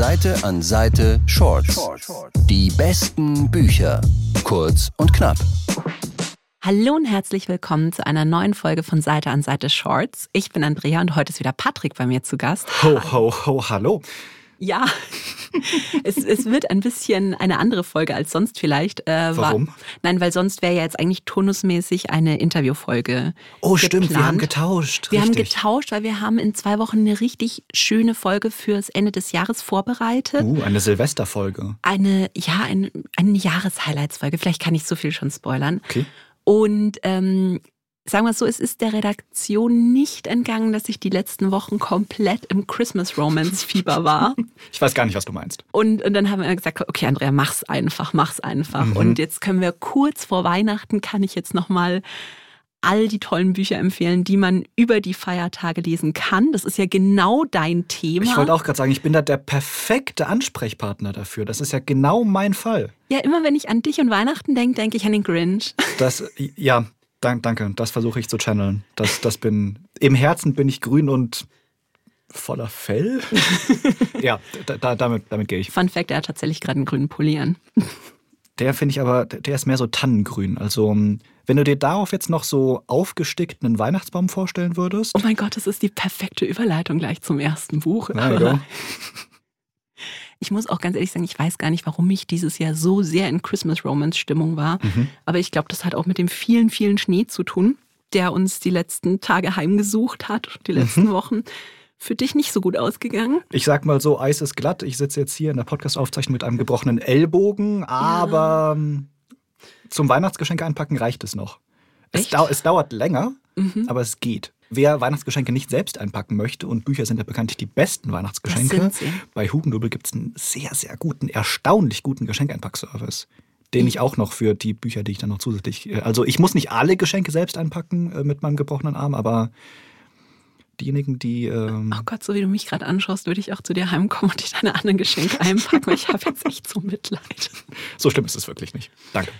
Seite an Seite Shorts. Die besten Bücher. Kurz und knapp. Hallo und herzlich willkommen zu einer neuen Folge von Seite an Seite Shorts. Ich bin Andrea und heute ist wieder Patrick bei mir zu Gast. Ho, ho, ho, hallo. Ja, es, es wird ein bisschen eine andere Folge als sonst vielleicht. Äh, Warum? War, nein, weil sonst wäre ja jetzt eigentlich turnusmäßig eine Interviewfolge. Oh, geplant. stimmt, wir haben getauscht. Wir richtig. haben getauscht, weil wir haben in zwei Wochen eine richtig schöne Folge fürs Ende des Jahres vorbereitet. Uh, eine Silvesterfolge. Eine, ja, ein, eine Jahreshighlights-Folge. Vielleicht kann ich so viel schon spoilern. Okay. Und ähm, sagen wir es so, es ist der Redaktion nicht entgangen, dass ich die letzten Wochen komplett im Christmas Romance Fieber war. Ich weiß gar nicht, was du meinst. Und, und dann haben wir gesagt, okay, Andrea, mach's einfach, mach's einfach. Mhm. Und jetzt können wir kurz vor Weihnachten, kann ich jetzt nochmal all die tollen Bücher empfehlen, die man über die Feiertage lesen kann. Das ist ja genau dein Thema. Ich wollte auch gerade sagen, ich bin da der perfekte Ansprechpartner dafür. Das ist ja genau mein Fall. Ja, immer wenn ich an dich und Weihnachten denke, denke ich an den Grinch. Das, ja, Dank, danke, das versuche ich zu channeln. Das, das bin, Im Herzen bin ich grün und voller Fell. ja, da, da, damit, damit gehe ich. Fun Fact, er hat tatsächlich gerade einen grünen Pulli an. Der finde ich aber, der ist mehr so Tannengrün. Also, wenn du dir darauf jetzt noch so aufgestickten Weihnachtsbaum vorstellen würdest. Oh mein Gott, das ist die perfekte Überleitung gleich zum ersten Buch. Ja, Ich muss auch ganz ehrlich sagen, ich weiß gar nicht, warum ich dieses Jahr so sehr in Christmas Romance Stimmung war. Mhm. Aber ich glaube, das hat auch mit dem vielen, vielen Schnee zu tun, der uns die letzten Tage heimgesucht hat, die letzten mhm. Wochen. Für dich nicht so gut ausgegangen? Ich sag mal so, Eis ist glatt. Ich sitze jetzt hier in der Podcast-Aufzeichnung mit einem gebrochenen Ellbogen, aber ja. Ähm, zum Weihnachtsgeschenke einpacken reicht es noch. Es, dau es dauert länger, mhm. aber es geht. Wer Weihnachtsgeschenke nicht selbst einpacken möchte, und Bücher sind ja bekanntlich die besten Weihnachtsgeschenke, bei Hugendubel gibt es einen sehr, sehr guten, erstaunlich guten Geschenkeinpackservice. Den ich auch noch für die Bücher, die ich dann noch zusätzlich. Äh, also ich muss nicht alle Geschenke selbst einpacken äh, mit meinem gebrochenen Arm, aber diejenigen, die. Ähm oh Gott, so wie du mich gerade anschaust, würde ich auch zu dir heimkommen und dir deine anderen Geschenke einpacken. ich habe jetzt echt so Mitleid. So schlimm ist es wirklich nicht. Danke.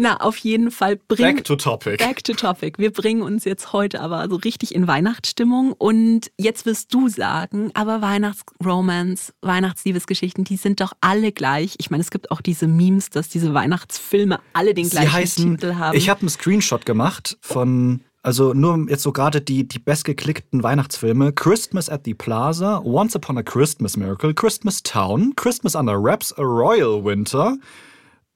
Na, auf jeden Fall bringen. Back to topic. Back to topic. Wir bringen uns jetzt heute aber so richtig in Weihnachtsstimmung. Und jetzt wirst du sagen, aber Weihnachtsromance, Weihnachtsliebesgeschichten, die sind doch alle gleich. Ich meine, es gibt auch diese Memes, dass diese Weihnachtsfilme alle den gleichen heißen, Titel haben. Ich habe einen Screenshot gemacht von also nur jetzt so gerade die, die bestgeklickten Weihnachtsfilme. Christmas at the Plaza, Once Upon a Christmas Miracle, Christmas Town, Christmas Under Wraps, A Royal Winter,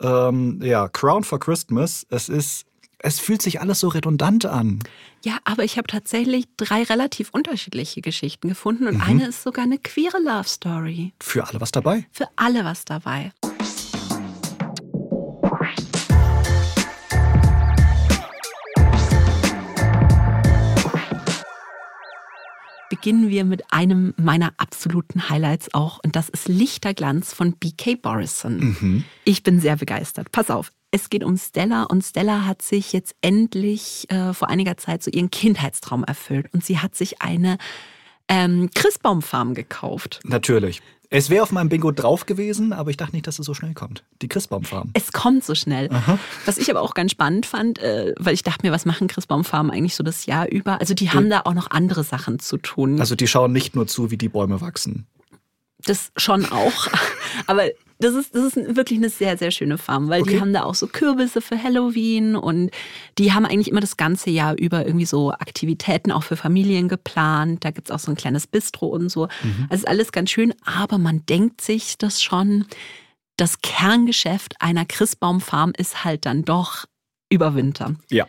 ähm, ja, Crown for Christmas. Es ist, es fühlt sich alles so redundant an. Ja, aber ich habe tatsächlich drei relativ unterschiedliche Geschichten gefunden und mhm. eine ist sogar eine queere Love Story. Für alle was dabei? Für alle was dabei. Beginnen wir mit einem meiner absoluten Highlights auch und das ist Lichterglanz von BK Borison. Mhm. Ich bin sehr begeistert. Pass auf. Es geht um Stella und Stella hat sich jetzt endlich äh, vor einiger Zeit so ihren Kindheitstraum erfüllt und sie hat sich eine ähm, Christbaumfarm gekauft. Natürlich. Es wäre auf meinem Bingo drauf gewesen, aber ich dachte nicht, dass es so schnell kommt. Die Christbaumfarm. Es kommt so schnell. Aha. Was ich aber auch ganz spannend fand, äh, weil ich dachte mir, was machen Christbaumfarmen eigentlich so das Jahr über? Also die haben da auch noch andere Sachen zu tun. Also die schauen nicht nur zu, wie die Bäume wachsen. Das schon auch. Aber das ist, das ist wirklich eine sehr, sehr schöne Farm, weil okay. die haben da auch so Kürbisse für Halloween und die haben eigentlich immer das ganze Jahr über irgendwie so Aktivitäten auch für Familien geplant. Da gibt es auch so ein kleines Bistro und so. Mhm. Also ist alles ganz schön, aber man denkt sich das schon. Das Kerngeschäft einer Christbaumfarm ist halt dann doch über Winter. Ja.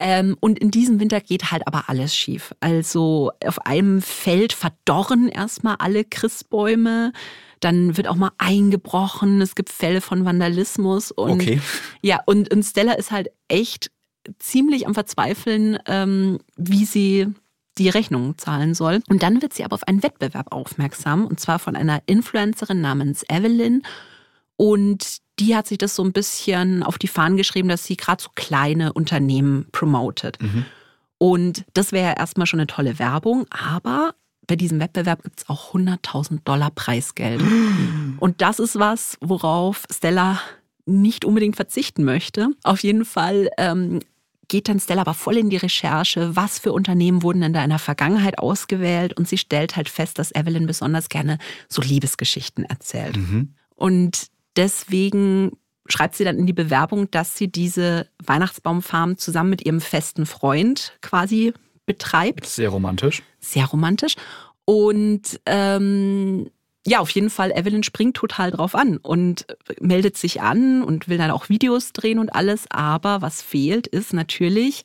Ähm, und in diesem Winter geht halt aber alles schief. Also auf einem Feld verdorren erstmal alle Christbäume. Dann wird auch mal eingebrochen. Es gibt Fälle von Vandalismus. Und, okay. Ja, und, und Stella ist halt echt ziemlich am Verzweifeln, ähm, wie sie die Rechnung zahlen soll. Und dann wird sie aber auf einen Wettbewerb aufmerksam, und zwar von einer Influencerin namens Evelyn. Und die hat sich das so ein bisschen auf die Fahnen geschrieben, dass sie gerade so kleine Unternehmen promotet. Mhm. Und das wäre ja erstmal schon eine tolle Werbung, aber bei diesem Wettbewerb gibt es auch 100.000 Dollar Preisgeld. Und das ist was, worauf Stella nicht unbedingt verzichten möchte. Auf jeden Fall ähm, geht dann Stella aber voll in die Recherche, was für Unternehmen wurden denn da in der Vergangenheit ausgewählt und sie stellt halt fest, dass Evelyn besonders gerne so Liebesgeschichten erzählt. Mhm. Und deswegen schreibt sie dann in die Bewerbung, dass sie diese Weihnachtsbaumfarm zusammen mit ihrem festen Freund quasi betreibt. Sehr romantisch. Sehr romantisch. Und ähm, ja, auf jeden Fall, Evelyn springt total drauf an und meldet sich an und will dann auch Videos drehen und alles. Aber was fehlt, ist natürlich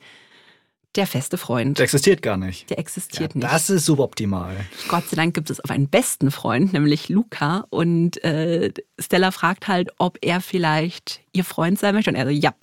der feste Freund. Der existiert gar nicht. Der existiert Ja, nicht. das ist suboptimal. Gott sei Dank gibt es aber einen besten Freund, nämlich Luca. Und äh, Stella fragt halt, ob er vielleicht ihr Freund sein möchte. Und er so, ja.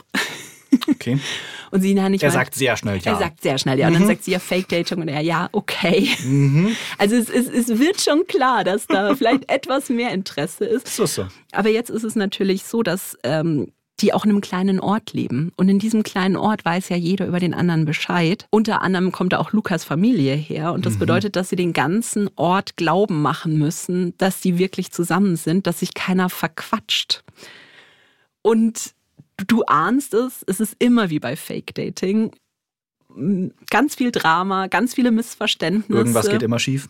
Okay. Und sie, nicht Er mal- sagt sehr schnell ja. Er sagt sehr schnell ja. Und dann sagt sie ja Fake Dating und er ja, okay. Mhm. Also es, es, es wird schon klar, dass da vielleicht etwas mehr Interesse ist. So, so. Aber jetzt ist es natürlich so, dass ähm, die auch in einem kleinen Ort leben. Und in diesem kleinen Ort weiß ja jeder über den anderen Bescheid. Unter anderem kommt da auch Lukas Familie her. Und das bedeutet, dass sie den ganzen Ort glauben machen müssen, dass die wirklich zusammen sind, dass sich keiner verquatscht. Und du, ahnst es, es ist immer wie bei Fake Dating. Ganz viel Drama, ganz viele Missverständnisse. Irgendwas geht immer schief.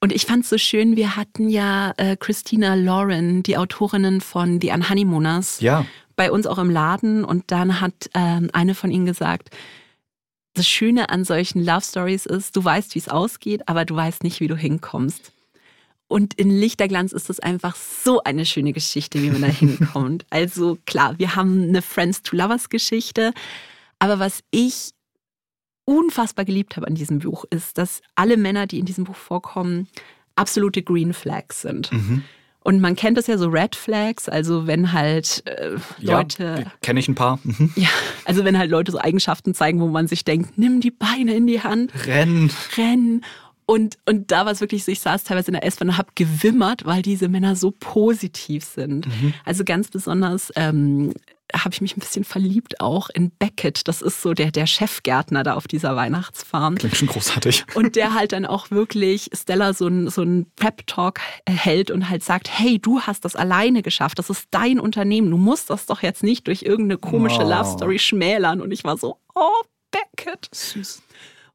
Und ich fand es so schön, wir hatten ja äh, Christina Lauren, die Autorinnen von The Unhoneymooners, Ja. bei uns auch im Laden. Und dann hat ähm, eine von ihnen gesagt, das Schöne an solchen Love Stories ist, du weißt, wie es ausgeht, aber du weißt nicht, wie du hinkommst. Und in Lichterglanz ist das einfach so eine schöne Geschichte, wie man da hinkommt. Also klar, wir haben eine Friends to Lovers Geschichte. Aber was ich unfassbar geliebt habe an diesem Buch, ist, dass alle Männer, die in diesem Buch vorkommen, absolute Green Flags sind. Mhm. Und man kennt das ja so Red Flags, also wenn halt äh, Leute, Ja, kenne ich ein paar. Mhm. ja, also wenn halt Leute so Eigenschaften zeigen, wo man sich denkt, nimm die Beine in die Hand, Rennen. rennen. Und, und da war es wirklich so, ich saß teilweise in der S-Bahn und habe gewimmert, weil diese Männer so positiv sind. Also ganz besonders ähm, habe ich mich ein bisschen verliebt auch in Beckett. Das ist so der, der Chefgärtner da auf dieser Weihnachtsfarm. Klingt schon großartig. Und der halt dann auch wirklich Stella so einen so einen Prep-Talk hält und halt sagt, hey, du hast das alleine geschafft, das ist dein Unternehmen, du musst das doch jetzt nicht durch irgendeine komische Oh. Love Story schmälern. Und ich war so, oh, Beckett. Süß.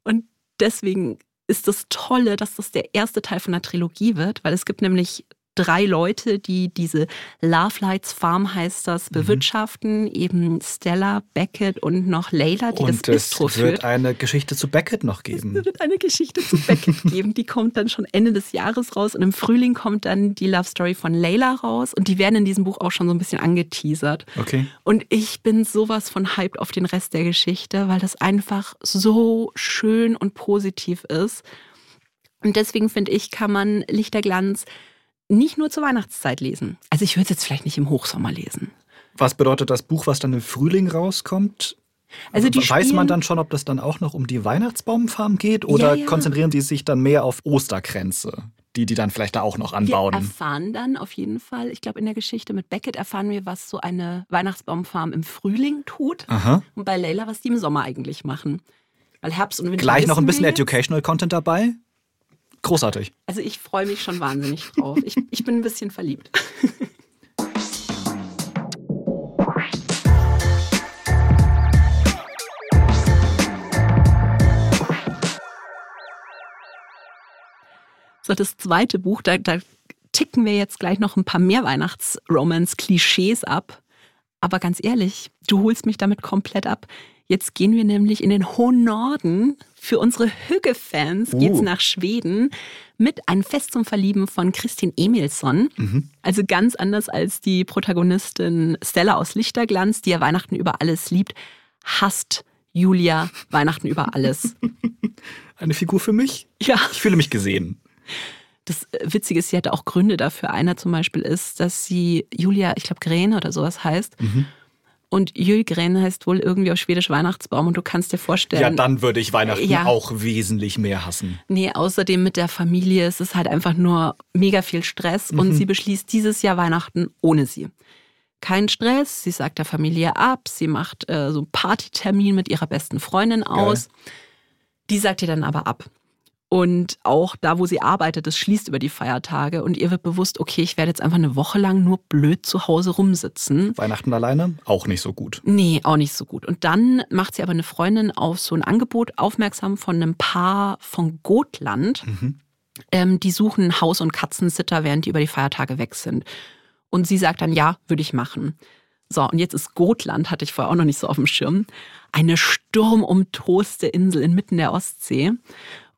Und deswegen ist das Tolle, dass das der erste Teil von der Trilogie wird, weil es gibt nämlich drei Leute, die diese Love Lights Farm heißt das, Mhm. bewirtschaften, eben Stella, Beckett und noch Layla, die Und das es Bistro wird führt. eine Geschichte zu Beckett noch Es geben. wird eine Geschichte zu Beckett geben. Die kommt dann schon Ende des Jahres raus. Und im Frühling kommt dann die Love Story von Layla raus. Und die werden in diesem Buch auch schon so ein bisschen angeteasert. Okay. Und ich bin sowas von hyped auf den Rest der Geschichte, weil das einfach so schön und positiv ist. Und deswegen finde ich, kann man Lichterglanz nicht nur zur Weihnachtszeit lesen. Also ich würde es jetzt vielleicht nicht im Hochsommer lesen. Was bedeutet das Buch, was dann im Frühling rauskommt? Also die Weiß man dann schon, ob das dann auch noch um die Weihnachtsbaumfarm geht? Oder Ja, ja. konzentrieren die sich dann mehr auf Osterkränze, die die dann vielleicht da auch noch Wir anbauen? erfahren dann auf jeden Fall, ich glaube in der Geschichte mit Beckett erfahren wir, was so eine Weihnachtsbaumfarm im Frühling tut. Aha. Und bei Layla, was die im Sommer eigentlich machen. Weil Herbst und Winter Gleich noch ein bisschen wir. Educational Content dabei. Großartig. Also ich freue mich schon wahnsinnig drauf. Ich, ich bin ein bisschen verliebt. So, das zweite Buch, da, da ticken wir jetzt gleich noch ein paar mehr Weihnachts-Romance-Klischees ab. Aber ganz ehrlich, du holst mich damit komplett ab. Jetzt gehen wir nämlich in den hohen Norden. Für unsere Hügge-Fans geht's Uh. nach Schweden mit Ein Fest zum Verlieben von Kristin Emilsson. Also ganz anders als die Protagonistin Stella aus Lichterglanz, die ja Weihnachten über alles liebt, hasst Julia Weihnachten über alles. Eine Figur für mich? Ja. Ich fühle mich gesehen. Das äh, Witzige ist, sie hatte auch Gründe dafür. Einer zum Beispiel ist, dass sie Julia, ich glaube Gräne oder sowas heißt. Und Jülgren heißt wohl irgendwie auf Schwedisch Weihnachtsbaum. Und du kannst dir vorstellen, Ja, dann würde ich Weihnachten Ja. auch wesentlich mehr hassen. nee, außerdem mit der Familie ist es halt einfach nur mega viel Stress. Und sie beschließt dieses Jahr Weihnachten ohne sie. Kein Stress, sie sagt der Familie ab, sie macht äh, so einen Partytermin mit ihrer besten Freundin aus. Die sagt ihr dann aber ab. Und auch da, wo sie arbeitet, das schließt über die Feiertage. Und ihr wird bewusst, okay, ich werde jetzt einfach eine Woche lang nur blöd zu Hause rumsitzen. Weihnachten alleine auch nicht so gut. Nee, auch nicht so gut. Und dann macht sie aber eine Freundin auf so ein Angebot aufmerksam von einem Paar von Gotland. Mhm. Ähm, die suchen Haus- und Katzensitter, während die über die Feiertage weg sind. Und sie sagt dann, ja, würde ich machen. So, und jetzt ist Gotland, hatte ich vorher auch noch nicht so auf dem Schirm, eine sturmumtoste Insel inmitten der Ostsee.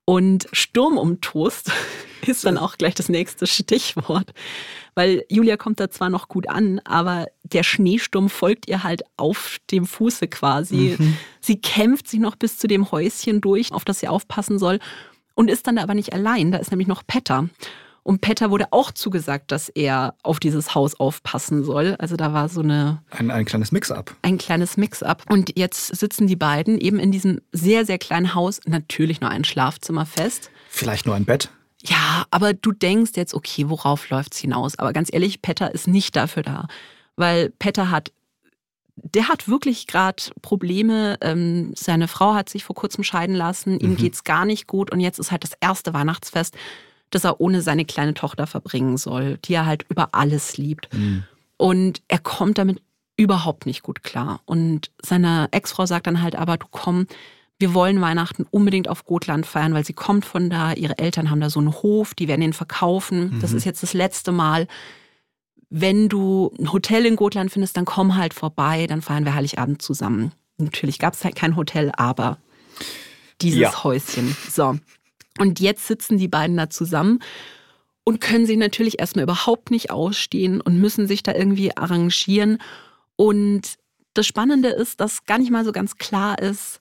Und Sturmumtost ist dann auch gleich das nächste Stichwort, weil Julia kommt da zwar noch gut an, aber der Schneesturm folgt ihr halt auf dem Fuße quasi. Mhm. Sie kämpft sich noch bis zu dem Häuschen durch, auf das sie aufpassen soll und ist dann aber nicht allein. Da ist nämlich noch Petter. Und Petter wurde auch zugesagt, dass er auf dieses Haus aufpassen soll. Also da war so eine. Ein, ein kleines Mix-up. Ein kleines Mix-up. Und jetzt sitzen die beiden eben in diesem sehr, sehr kleinen Haus, natürlich nur ein Schlafzimmer fest. Vielleicht nur ein Bett. Ja, aber du denkst jetzt, okay, worauf läuft es hinaus? Aber ganz ehrlich, Petter ist nicht dafür da. Weil Petter hat der hat wirklich gerade Probleme. Ähm, seine Frau hat sich vor kurzem scheiden lassen. Ihm mhm. es gar nicht gut. Und jetzt ist halt das erste Weihnachtsfest das er ohne seine kleine Tochter verbringen soll, die er halt über alles liebt. Mhm. Und er kommt damit überhaupt nicht gut klar. Und seine Ex-Frau sagt dann halt aber, du komm, wir wollen Weihnachten unbedingt auf Gotland feiern, weil sie kommt von da, ihre Eltern haben da so einen Hof, die werden ihn verkaufen. Mhm. Das ist jetzt das letzte Mal. Wenn du ein Hotel in Gotland findest, dann komm halt vorbei, dann feiern wir Heiligabend zusammen. Natürlich gab es halt kein Hotel, aber dieses ja. Häuschen. So. Und jetzt sitzen die beiden da zusammen und können sich natürlich erstmal überhaupt nicht ausstehen und müssen sich da irgendwie arrangieren. Und das Spannende ist, dass gar nicht mal so ganz klar ist,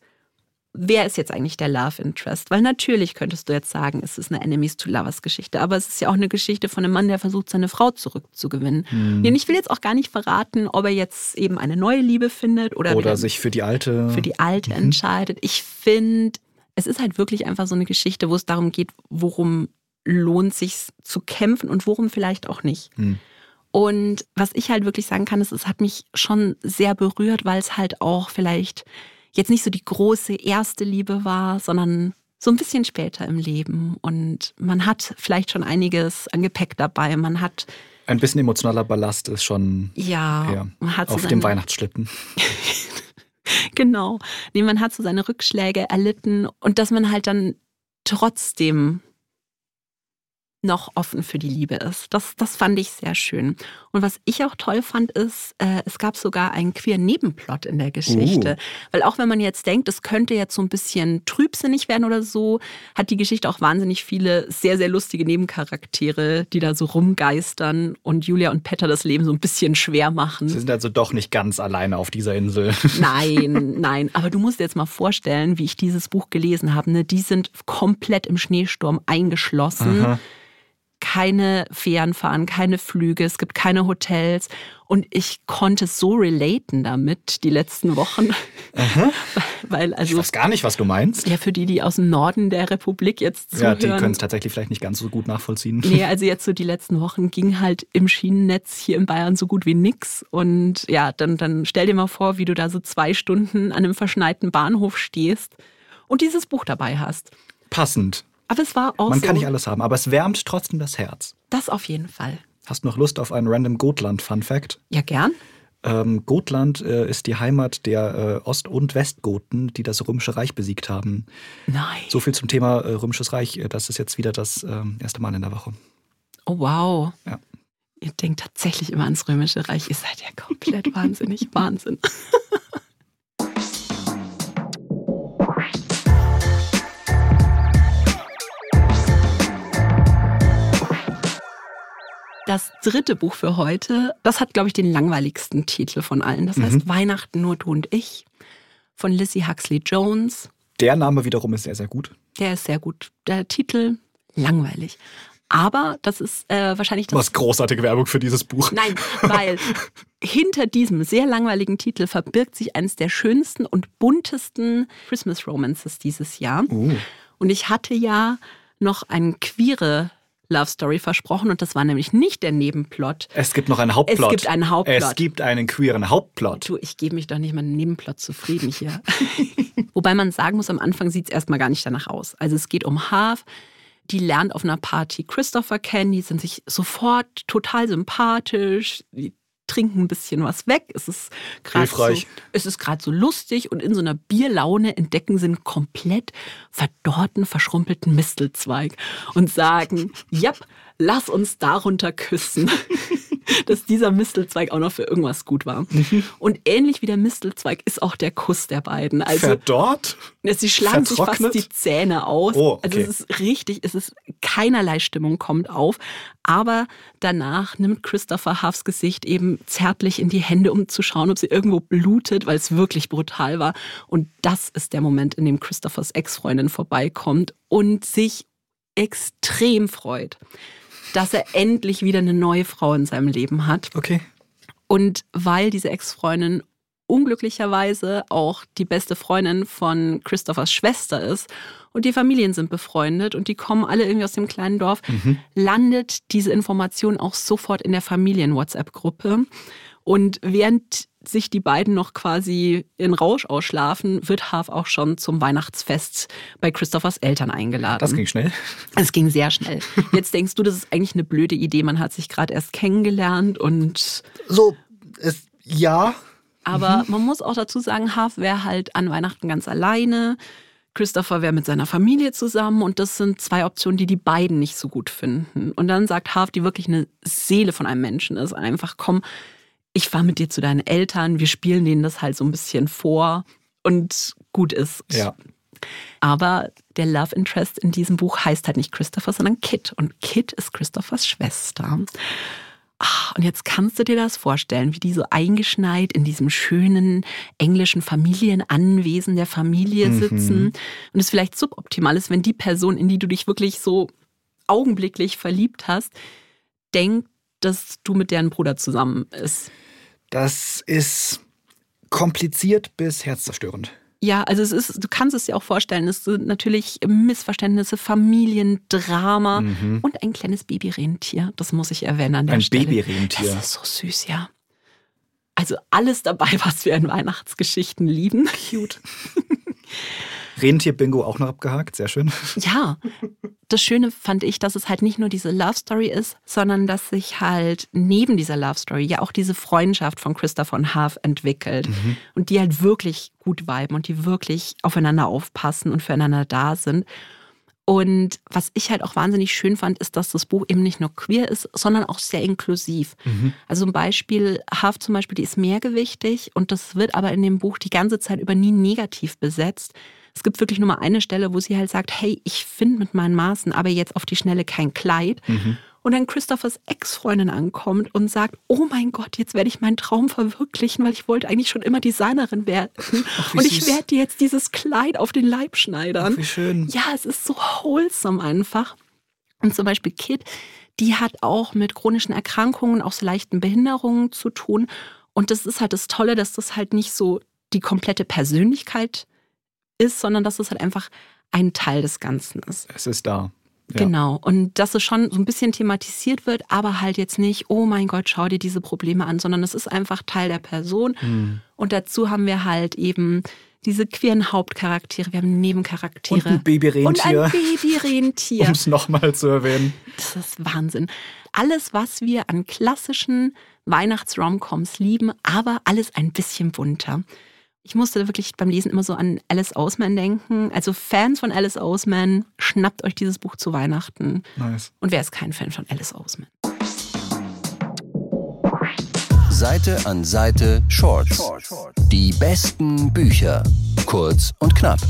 wer ist jetzt eigentlich der Love Interest? Weil natürlich könntest du jetzt sagen, es ist eine Enemies to Lovers Geschichte, aber es ist ja auch eine Geschichte von einem Mann, der versucht, seine Frau zurückzugewinnen. Hm. Und ich will jetzt auch gar nicht verraten, ob er jetzt eben eine neue Liebe findet oder, oder sich für die alte, für die alte mhm. entscheidet. Ich finde, es ist halt wirklich einfach so eine Geschichte, wo es darum geht, worum lohnt sich zu kämpfen und worum vielleicht auch nicht. Hm. Und was ich halt wirklich sagen kann, ist, es hat mich schon sehr berührt, weil es halt auch vielleicht jetzt nicht so die große erste Liebe war, sondern so ein bisschen später im Leben. Und man hat vielleicht schon einiges an Gepäck dabei. Man hat ein bisschen emotionaler Ballast ist schon ja, man hat auf dem Weihnachtsschlitten. genau. Nee, man hat so seine Rückschläge erlitten und dass man halt dann trotzdem noch offen für die Liebe ist. Das, das fand ich sehr schön. Und was ich auch toll fand, ist, äh, es gab sogar einen queer Nebenplot in der Geschichte. Uh. Weil auch wenn man jetzt denkt, es könnte jetzt so ein bisschen trübsinnig werden oder so, hat die Geschichte auch wahnsinnig viele sehr, sehr lustige Nebencharaktere, die da so rumgeistern und Julia und Petter das Leben so ein bisschen schwer machen. Sie sind also doch nicht ganz alleine auf dieser Insel. Nein, nein. Aber du musst dir jetzt mal vorstellen, wie ich dieses Buch gelesen habe. Ne? Die sind komplett im Schneesturm eingeschlossen. Aha keine Fähren fahren, keine Flüge, es gibt keine Hotels. Und ich konnte so relaten damit die letzten Wochen. Aha. Weil also, ich weiß gar nicht, was du meinst. Ja, für die, die aus dem Norden der Republik jetzt zuhören. Ja, die können es tatsächlich vielleicht nicht ganz so gut nachvollziehen. Nee, also jetzt so die letzten Wochen ging halt im Schienennetz hier in Bayern so gut wie nix. Und ja, dann, dann stell dir mal vor, wie du da so zwei Stunden an einem verschneiten Bahnhof stehst und dieses Buch dabei hast. Passend. Aber es war auch Man so. kann nicht alles haben, aber es wärmt trotzdem das Herz. Das auf jeden Fall. Hast du noch Lust auf einen random Gotland-Fun-Fact? Ja, gern. Ähm, Gotland äh, ist die Heimat der äh, Ost- und Westgoten, die das Römische Reich besiegt haben. Nein. So viel zum Thema äh, Römisches Reich. Das ist jetzt wieder das ähm, erste Mal in der Woche. Oh, wow. Ja. Ihr denkt tatsächlich immer ans Römische Reich. Ihr seid ja komplett wahnsinnig. Wahnsinn. Das dritte Buch für heute, das hat, glaube ich, den langweiligsten Titel von allen. Das heißt mhm. Weihnachten nur du und ich von Lizzie Huxley Jones. Der Name wiederum ist sehr, sehr gut. Der ist sehr gut. Der Titel langweilig. Aber das ist äh, wahrscheinlich das. Was großartige Werbung für dieses Buch. Nein, weil hinter diesem sehr langweiligen Titel verbirgt sich eines der schönsten und buntesten Christmas Romances dieses Jahr. Uh. Und ich hatte ja noch eine queere Love Story versprochen und das war nämlich nicht der Nebenplot. Es gibt noch einen Hauptplot. Es gibt einen Hauptplot. Es gibt einen queeren Hauptplot. Du, ich gebe mich doch nicht mal einen Nebenplot zufrieden hier. Wobei man sagen muss, am Anfang sieht es erstmal gar nicht danach aus. Also es geht um Harv, die lernt auf einer Party Christopher kennen, die sind sich sofort total sympathisch, die trinken ein bisschen was weg. Es ist gerade so, es ist gerade so lustig und in so einer Bierlaune entdecken sie einen komplett verdorrten, verschrumpelten Mistelzweig und sagen, ja, lass uns darunter küssen. dass dieser Mistelzweig auch noch für irgendwas gut war. Mhm. Und ähnlich wie der Mistelzweig ist auch der Kuss der beiden. Also, Verdorrt? Sie schlagen sich fast die Zähne aus. Oh, okay. Also es ist richtig, es ist keinerlei Stimmung kommt auf. Aber danach nimmt Christopher Huffs Gesicht eben zärtlich in die Hände, um zu schauen, ob sie irgendwo blutet, weil es wirklich brutal war. Und das ist der Moment, in dem Christophers Ex-Freundin vorbeikommt und sich extrem freut dass er endlich wieder eine neue Frau in seinem Leben hat. Okay. Und weil diese Ex-Freundin unglücklicherweise auch die beste Freundin von Christophers Schwester ist und die Familien sind befreundet und die kommen alle irgendwie aus dem kleinen Dorf, mhm. landet diese Information auch sofort in der Familien-WhatsApp-Gruppe. Und während sich die beiden noch quasi in Rausch ausschlafen, wird Harv auch schon zum Weihnachtsfest bei Christophers Eltern eingeladen. Das ging schnell. Es ging sehr schnell. Jetzt denkst du, das ist eigentlich eine blöde Idee. Man hat sich gerade erst kennengelernt und. So, es, ja. Aber mhm. man muss auch dazu sagen, Harv wäre halt an Weihnachten ganz alleine. Christopher wäre mit seiner Familie zusammen und das sind zwei Optionen, die die beiden nicht so gut finden. Und dann sagt Harv, die wirklich eine Seele von einem Menschen ist, einfach komm, ich fahre mit dir zu deinen Eltern, wir spielen denen das halt so ein bisschen vor und gut ist. Ja. Aber der Love Interest in diesem Buch heißt halt nicht Christopher, sondern Kit. Und Kit ist Christophers Schwester. Ach, und jetzt kannst du dir das vorstellen, wie die so eingeschneit in diesem schönen englischen Familienanwesen der Familie mhm. sitzen. Mhm. Und es vielleicht suboptimal ist, wenn die Person, in die du dich wirklich so augenblicklich verliebt hast, denkt, dass du mit deren Bruder zusammen bist. Das ist kompliziert bis herzzerstörend. Ja, also es ist, du kannst es dir auch vorstellen, es sind natürlich Missverständnisse, Familiendrama mhm. und ein kleines Babyrentier. Das muss ich erwähnen an der ein Stelle. Ein Babyrentier. Das ist so süß, ja. Also alles dabei, was wir in Weihnachtsgeschichten lieben. Cute. Rentier-Bingo auch noch abgehakt, sehr schön. Ja, das Schöne fand ich, dass es halt nicht nur diese Love Story ist, sondern dass sich halt neben dieser Love Story ja auch diese Freundschaft von Christopher und Half entwickelt mhm. und die halt wirklich gut viben und die wirklich aufeinander aufpassen und füreinander da sind. Und was ich halt auch wahnsinnig schön fand, ist, dass das Buch eben nicht nur queer ist, sondern auch sehr inklusiv. Mhm. Also ein Beispiel, Half zum Beispiel, die ist mehrgewichtig und das wird aber in dem Buch die ganze Zeit über nie negativ besetzt, es gibt wirklich nur mal eine Stelle, wo sie halt sagt, hey, ich finde mit meinen Maßen aber jetzt auf die Schnelle kein Kleid. Mhm. Und dann Christophers Ex-Freundin ankommt und sagt, oh mein Gott, jetzt werde ich meinen Traum verwirklichen, weil ich wollte eigentlich schon immer Designerin werden. Ach, und ich werde dir jetzt dieses Kleid auf den Leib schneidern. Ach, wie schön. Ja, es ist so wholesome einfach. Und zum Beispiel Kit, die hat auch mit chronischen Erkrankungen, auch so leichten Behinderungen zu tun. Und das ist halt das Tolle, dass das halt nicht so die komplette Persönlichkeit ist, sondern dass es halt einfach ein Teil des Ganzen ist. Es ist da. Ja. Genau. Und dass es schon so ein bisschen thematisiert wird, aber halt jetzt nicht, oh mein Gott, schau dir diese Probleme an, sondern es ist einfach Teil der Person. Mhm. Und dazu haben wir halt eben diese queeren Hauptcharaktere, wir haben Nebencharaktere. Und ein Babyrentier. Und ein Babyrentier. um es nochmal zu erwähnen. Das ist Wahnsinn. Alles, was wir an klassischen Weihnachts-Romcoms lieben, aber alles ein bisschen bunter. Ich musste wirklich beim Lesen immer so an Alice Oseman denken. Also Fans von Alice Oseman, schnappt euch dieses Buch zu Weihnachten. Nice. Und wer ist kein Fan von Alice Oseman? Seite an Seite Shorts. Die besten Bücher. Kurz und knapp.